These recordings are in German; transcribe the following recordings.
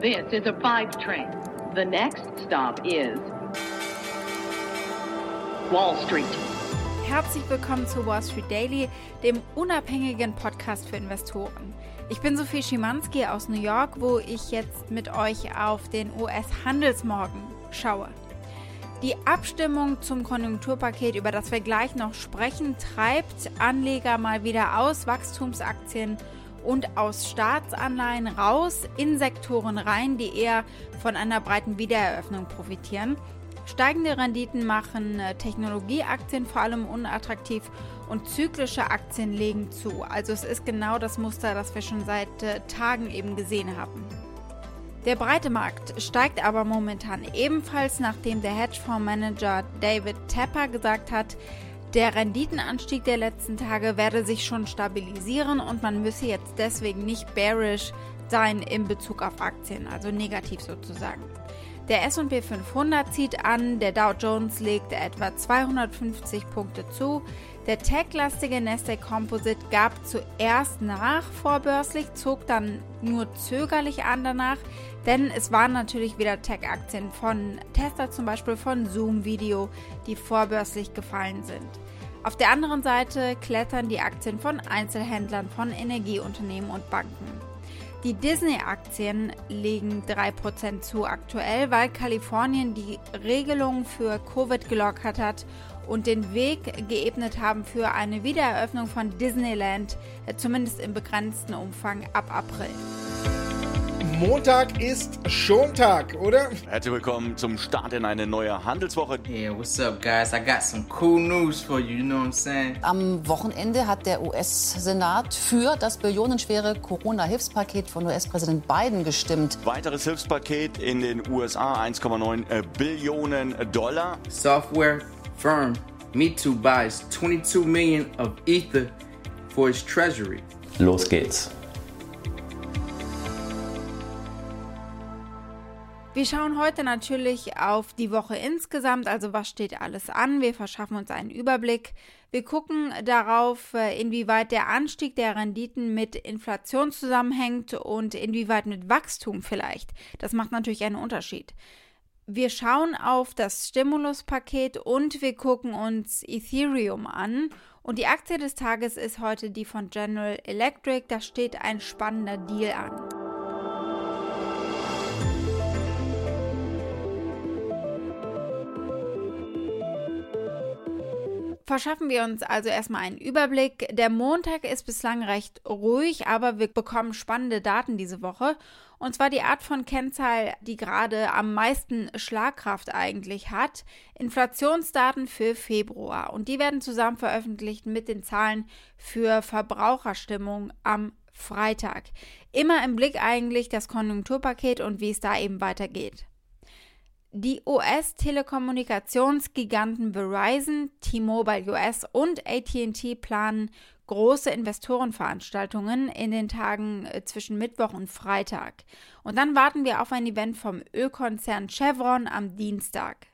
This is a five train. The next stop is Wall Street. Herzlich willkommen zu Wall Street Daily, dem unabhängigen Podcast für Investoren. Ich bin Sophie Schimanski aus New York, wo ich jetzt mit euch auf den US-Handelsmorgen schaue. Die Abstimmung zum Konjunkturpaket, über das wir gleich noch sprechen, treibt Anleger mal wieder aus Wachstumsaktien und aus Staatsanleihen raus in Sektoren rein, die eher von einer breiten Wiedereröffnung profitieren. Steigende Renditen machen äh, Technologieaktien vor allem unattraktiv und zyklische Aktien legen zu. Also es ist genau das Muster, das wir schon seit äh, Tagen eben gesehen haben. Der breite Markt steigt aber momentan ebenfalls, nachdem der Hedgefondsmanager David Tepper gesagt hat, der Renditenanstieg der letzten Tage werde sich schon stabilisieren und man müsse jetzt deswegen nicht bearish sein in Bezug auf Aktien, also negativ sozusagen. Der SP 500 zieht an, der Dow Jones legt etwa 250 Punkte zu. Der tech-lastige Nasdaq Composite gab zuerst nach vorbörslich, zog dann nur zögerlich an danach, denn es waren natürlich wieder Tech-Aktien von Tesla zum Beispiel, von Zoom Video, die vorbörslich gefallen sind. Auf der anderen Seite klettern die Aktien von Einzelhändlern, von Energieunternehmen und Banken. Die Disney-Aktien legen 3% zu aktuell, weil Kalifornien die Regelung für Covid gelockert hat und den Weg geebnet haben für eine Wiedereröffnung von Disneyland, äh, zumindest im begrenzten Umfang ab April. Montag ist schon Tag, oder? Herzlich willkommen zum Start in eine neue Handelswoche. Yeah, what's up, guys? I got some cool news for you, you know what I'm saying? Am Wochenende hat der US-Senat für das billionenschwere Corona-Hilfspaket von US-Präsident Biden gestimmt. Weiteres Hilfspaket in den USA, 1,9 äh, Billionen Dollar. Software firm MeToo buys 22 million of Ether for its treasury. Los geht's. Wir schauen heute natürlich auf die Woche insgesamt, also was steht alles an. Wir verschaffen uns einen Überblick. Wir gucken darauf, äh, inwieweit der Anstieg der Renditen mit Inflation zusammenhängt und inwieweit mit Wachstum vielleicht. Das macht natürlich einen Unterschied. Wir schauen auf das Stimuluspaket und wir gucken uns Ethereum an. Und die Aktie des Tages ist heute die von General Electric. Da steht ein spannender Deal an. Verschaffen wir uns also erstmal einen Überblick. Der Montag ist bislang recht ruhig, aber wir bekommen spannende Daten diese Woche. Und zwar die Art von Kennzahl, die gerade am meisten Schlagkraft eigentlich hat. Inflationsdaten für Februar. Und die werden zusammen veröffentlicht mit den Zahlen für Verbraucherstimmung am Freitag. Immer im Blick eigentlich das Konjunkturpaket und wie es da eben weitergeht. Die US-Telekommunikationsgiganten Verizon, T-Mobile US und ATT planen große Investorenveranstaltungen in den Tagen äh, zwischen Mittwoch und Freitag. Und dann warten wir auf ein Event vom Ölkonzern Chevron am Dienstag.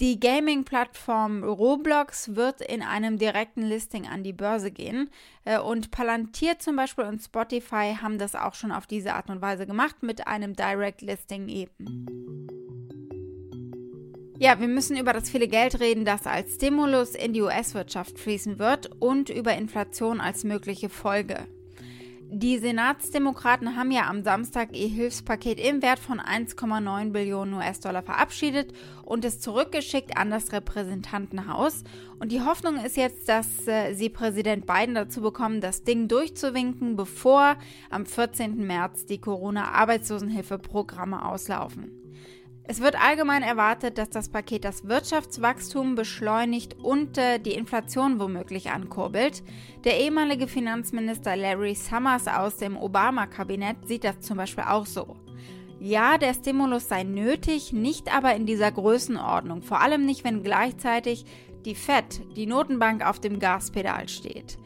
Die Gaming-Plattform Roblox wird in einem direkten Listing an die Börse gehen. Äh, und Palantir zum Beispiel und Spotify haben das auch schon auf diese Art und Weise gemacht mit einem Direct Listing eben. Ja, wir müssen über das viele Geld reden, das als Stimulus in die US-Wirtschaft fließen wird und über Inflation als mögliche Folge. Die Senatsdemokraten haben ja am Samstag ihr Hilfspaket im Wert von 1,9 Billionen US-Dollar verabschiedet und es zurückgeschickt an das Repräsentantenhaus. Und die Hoffnung ist jetzt, dass äh, sie Präsident Biden dazu bekommen, das Ding durchzuwinken, bevor am 14. März die Corona-Arbeitslosenhilfeprogramme auslaufen. Es wird allgemein erwartet, dass das Paket das Wirtschaftswachstum beschleunigt und äh, die Inflation womöglich ankurbelt. Der ehemalige Finanzminister Larry Summers aus dem Obama-Kabinett sieht das zum Beispiel auch so. Ja, der Stimulus sei nötig, nicht aber in dieser Größenordnung, vor allem nicht, wenn gleichzeitig die Fed, die Notenbank, auf dem Gaspedal steht.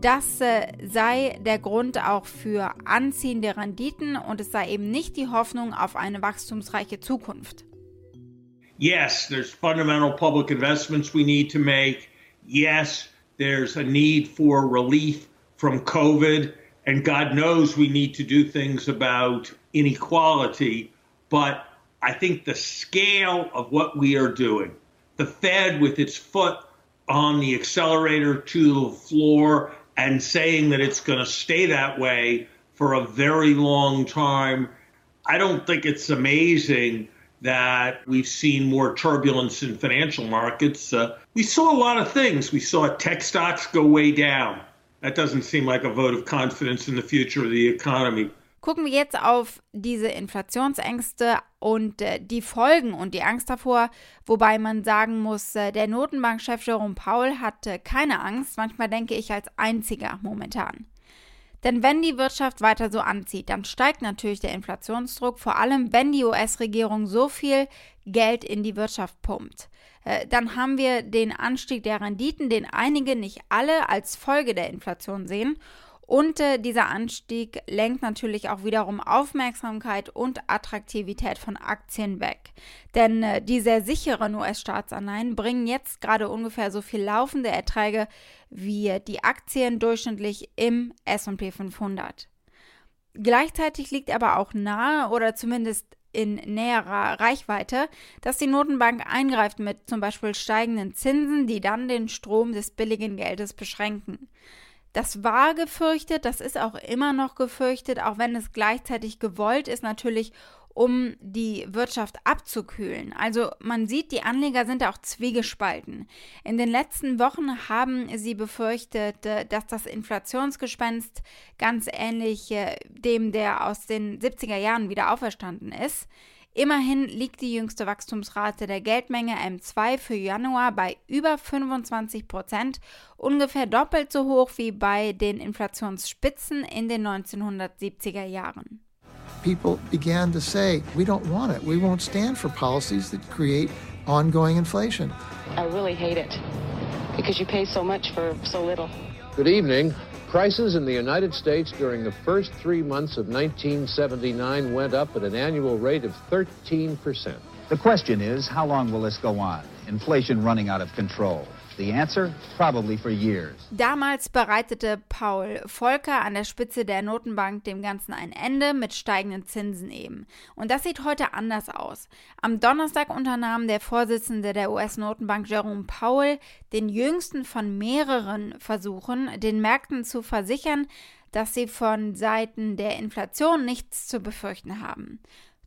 Das äh, sei der Grund auch für anziehende Renditen und es sei eben nicht die Hoffnung auf eine wachstumsreiche Zukunft. Yes, there's fundamental public investments we need to make. Yes, there's a need for relief from COVID And God knows we need to do things about inequality. But I think the scale of what we are doing, the Fed with its foot on the accelerator to the floor and saying that it's going to stay that way for a very long time, I don't think it's amazing that we've seen more turbulence in financial markets. Uh, we saw a lot of things. We saw tech stocks go way down. That doesn't seem like a vote of confidence in the future of the economy. Gucken wir jetzt auf diese Inflationsängste und äh, die Folgen und die Angst davor, wobei man sagen muss, äh, der Notenbankchef Jerome Powell hatte keine Angst, manchmal denke ich als einziger momentan. Denn wenn die Wirtschaft weiter so anzieht, dann steigt natürlich der Inflationsdruck, vor allem wenn die US-Regierung so viel Geld in die Wirtschaft pumpt. Äh, dann haben wir den Anstieg der Renditen, den einige, nicht alle, als Folge der Inflation sehen. Und äh, dieser Anstieg lenkt natürlich auch wiederum Aufmerksamkeit und Attraktivität von Aktien weg. Denn äh, die sehr sicheren US-Staatsanleihen bringen jetzt gerade ungefähr so viel laufende Erträge wie die Aktien durchschnittlich im SP 500. Gleichzeitig liegt aber auch nahe oder zumindest in näherer Reichweite, dass die Notenbank eingreift mit zum Beispiel steigenden Zinsen, die dann den Strom des billigen Geldes beschränken. Das war gefürchtet, das ist auch immer noch gefürchtet, auch wenn es gleichzeitig gewollt ist, natürlich um die Wirtschaft abzukühlen. Also man sieht, die Anleger sind auch zwiegespalten. In den letzten Wochen haben sie befürchtet, äh, dass das Inflationsgespenst ganz ähnlich äh, dem der aus den 70er Jahren wieder auferstanden ist. Immerhin liegt die jüngste Wachstumsrate der Geldmenge M2 für Januar bei über 25 Prozent, ungefähr doppelt so hoch wie bei den Inflationsspitzen in den 1970er Jahren. people began to say, we don't want it. We won't stand for policies that create ongoing inflation. I really hate it because you pay so much for so little. Good evening. Prices in the United States during the first three months of 1979 went up at an annual rate of 13%. The question is, how long will this go on? Inflation running out of control. The answer? Probably for years. Damals bereitete Paul Volcker an der Spitze der Notenbank dem Ganzen ein Ende mit steigenden Zinsen eben. Und das sieht heute anders aus. Am Donnerstag unternahm der Vorsitzende der US-Notenbank Jerome Powell den jüngsten von mehreren Versuchen, den Märkten zu versichern, dass sie von Seiten der Inflation nichts zu befürchten haben.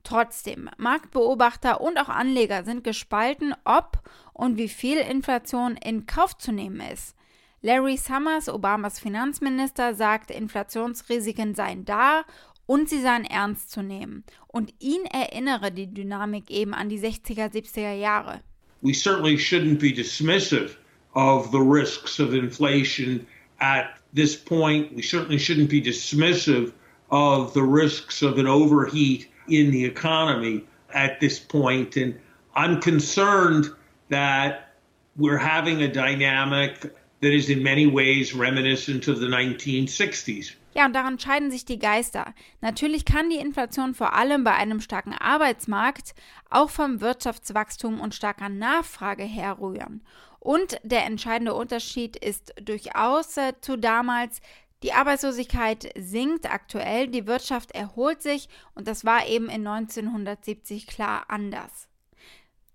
Trotzdem, Marktbeobachter und auch Anleger sind gespalten, ob und wie viel Inflation in Kauf zu nehmen ist. Larry Summers, Obamas Finanzminister, sagt, Inflationsrisiken seien da und sie seien ernst zu nehmen. Und ihn erinnere die Dynamik eben an die 60er, 70er Jahre. We certainly shouldn't be dismissive of the risks of inflation at this point. We certainly shouldn't be dismissive of the risks of an overheat in the economy at this point. And I'm concerned that we're having a dynamic that is in many ways reminiscent of the 1960s. Ja, und daran scheiden sich die Geister. Natürlich kann die Inflation vor allem bei einem starken Arbeitsmarkt auch vom Wirtschaftswachstum und starker Nachfrage herrühren. Und der entscheidende Unterschied ist durchaus äh, zu damals, die Arbeitslosigkeit sinkt aktuell, die Wirtschaft erholt sich und das war eben in 1970 klar anders.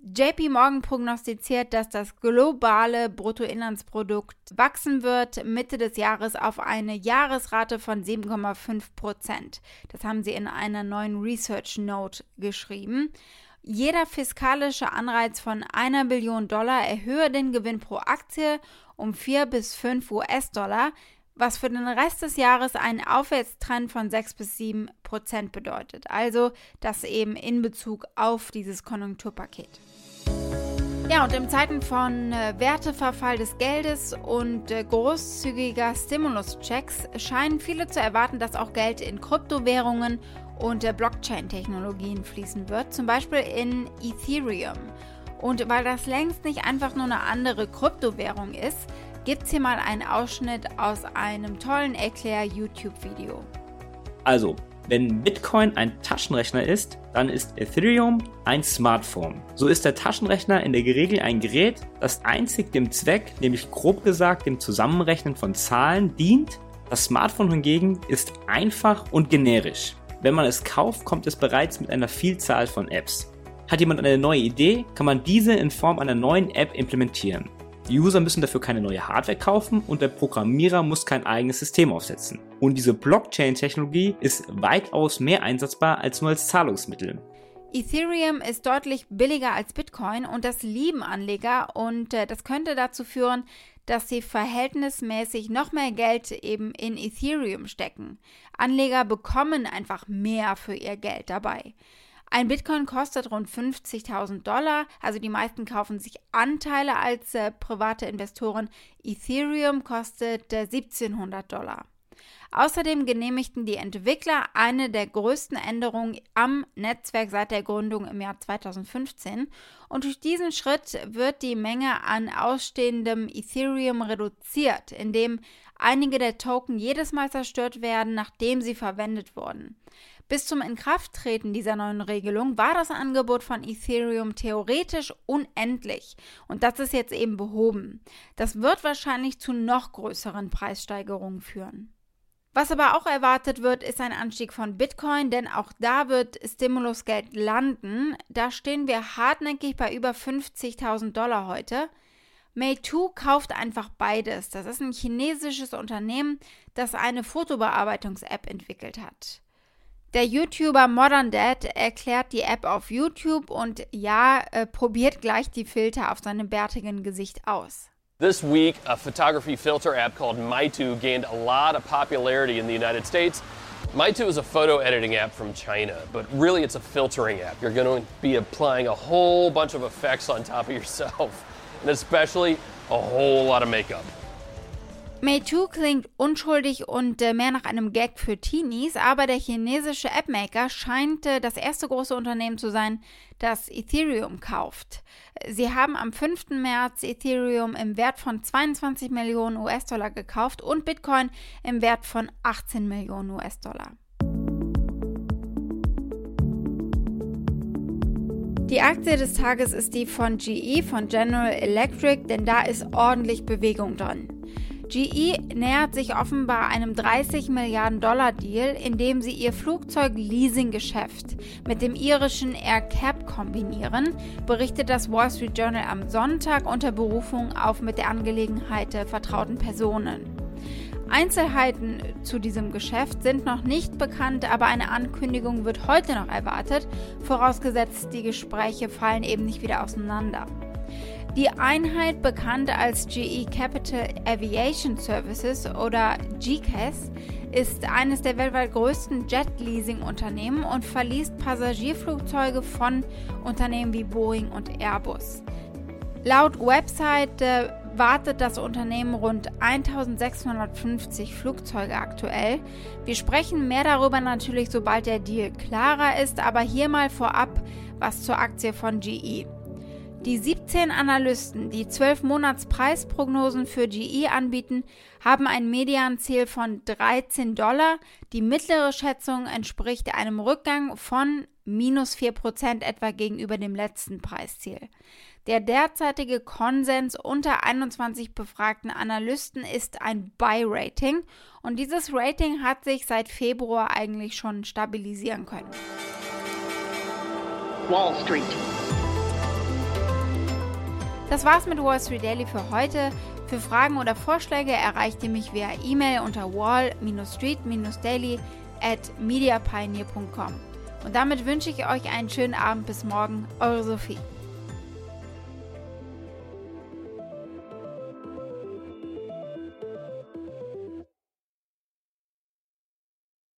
JP Morgan prognostiziert, dass das globale Bruttoinlandsprodukt wachsen wird Mitte des Jahres auf eine Jahresrate von 7,5 Prozent. Das haben sie in einer neuen Research Note geschrieben. Jeder fiskalische Anreiz von einer Billion Dollar erhöhe den Gewinn pro Aktie um 4 bis 5 US-Dollar, was für den Rest des Jahres einen Aufwärtstrend von 6 bis 7 Prozent bedeutet. Also das eben in Bezug auf dieses Konjunkturpaket. Ja, und in Zeiten von äh, Werteverfall des Geldes und äh, großzügiger Stimuluschecks scheinen viele zu erwarten, dass auch Geld in Kryptowährungen und äh, Blockchain-Technologien fließen wird, zum Beispiel in Ethereum. Und weil das längst nicht einfach nur eine andere Kryptowährung ist, gibt es hier mal einen Ausschnitt aus einem tollen Erklär-YouTube-Video. Also, wenn Bitcoin ein Taschenrechner ist, dann ist Ethereum ein Smartphone. So ist der Taschenrechner in der Regel ein Gerät, das einzig dem Zweck, nämlich grob gesagt dem Zusammenrechnen von Zahlen, dient Das Smartphone hingegen ist einfach und generisch. Wenn man es kauft, kommt es bereits mit einer Vielzahl von Apps. Hat jemand eine neue Idee, kann man diese in Form einer neuen App implementieren. Die User müssen dafür keine neue Hardware kaufen und der Programmierer muss kein eigenes System aufsetzen. Und diese Blockchain-Technologie ist weitaus mehr einsatzbar als nur als Zahlungsmittel. Ethereum ist deutlich billiger als Bitcoin und das lieben Anleger und äh, das könnte dazu führen, dass sie verhältnismäßig noch mehr Geld eben in Ethereum stecken. Anleger bekommen einfach mehr für ihr Geld dabei. Ein Bitcoin kostet rund 50.000 Dollar, also die meisten kaufen sich Anteile als äh, private Investoren. Ethereum kostet äh, 1700 Dollar. Außerdem genehmigten die Entwickler eine der größten Änderungen am Netzwerk seit der Gründung im Jahr 2015 und durch diesen Schritt wird die Menge an ausstehendem Ethereum reduziert, indem einige der Token jedes Mal zerstört werden, nachdem sie verwendet wurden. Bis zum Inkrafttreten dieser neuen Regelung war das Angebot von Ethereum theoretisch unendlich und das ist jetzt eben behoben. Das wird wahrscheinlich zu noch größeren Preissteigerungen führen. Was aber auch erwartet wird, ist ein Anstieg von Bitcoin, denn auch da wird Stimulusgeld landen. Da stehen wir hartnäckig bei über 50.000 Dollar heute. Meitu kauft einfach beides. Das ist ein chinesisches Unternehmen, das eine Fotobearbeitungs-App entwickelt hat. Der YouTuber Modern Dad erklärt die App auf YouTube und ja, äh, probiert gleich die Filter auf seinem bärtigen Gesicht aus. This week, a photography filter app called Maitu gained a lot of popularity in the United States. Maitu is a photo editing app from China, but really it's a filtering app. You're going to be applying a whole bunch of effects on top of yourself, and especially a whole lot of makeup. Meitu klingt unschuldig und äh, mehr nach einem Gag für Teenies, aber der chinesische Appmaker scheint äh, das erste große Unternehmen zu sein, das Ethereum kauft. Sie haben am 5. März Ethereum im Wert von 22 Millionen US-Dollar gekauft und Bitcoin im Wert von 18 Millionen US-Dollar. Die Aktie des Tages ist die von GE, von General Electric, denn da ist ordentlich Bewegung drin. GE nähert sich offenbar einem 30 Milliarden Dollar Deal, in dem sie ihr Flugzeug-Leasing-Geschäft mit dem irischen AirCap kombinieren, berichtet das Wall Street Journal am Sonntag unter Berufung auf mit der Angelegenheit der vertrauten Personen. Einzelheiten zu diesem Geschäft sind noch nicht bekannt, aber eine Ankündigung wird heute noch erwartet, vorausgesetzt die Gespräche fallen eben nicht wieder auseinander. Die Einheit, bekannt als GE Capital Aviation Services oder GCAS, ist eines der weltweit größten Jet-Leasing-Unternehmen und verliest Passagierflugzeuge von Unternehmen wie Boeing und Airbus. Laut Website wartet das Unternehmen rund 1650 Flugzeuge aktuell. Wir sprechen mehr darüber natürlich, sobald der Deal klarer ist, aber hier mal vorab was zur Aktie von GE. Die 17 Analysten, die 12 Monats Preisprognosen für GE anbieten, haben ein Medianziel von 13 Dollar. Die mittlere Schätzung entspricht einem Rückgang von minus 4% etwa gegenüber dem letzten Preisziel. Der derzeitige Konsens unter 21 befragten Analysten ist ein Buy-Rating und dieses Rating hat sich seit Februar eigentlich schon stabilisieren können. Wall Street. Das war's mit Wall Street Daily für heute. Für Fragen oder Vorschläge erreicht ihr mich via E-Mail unter wall-street-daily at mediapioneer.com. Und damit wünsche ich euch einen schönen Abend bis morgen. Eure Sophie.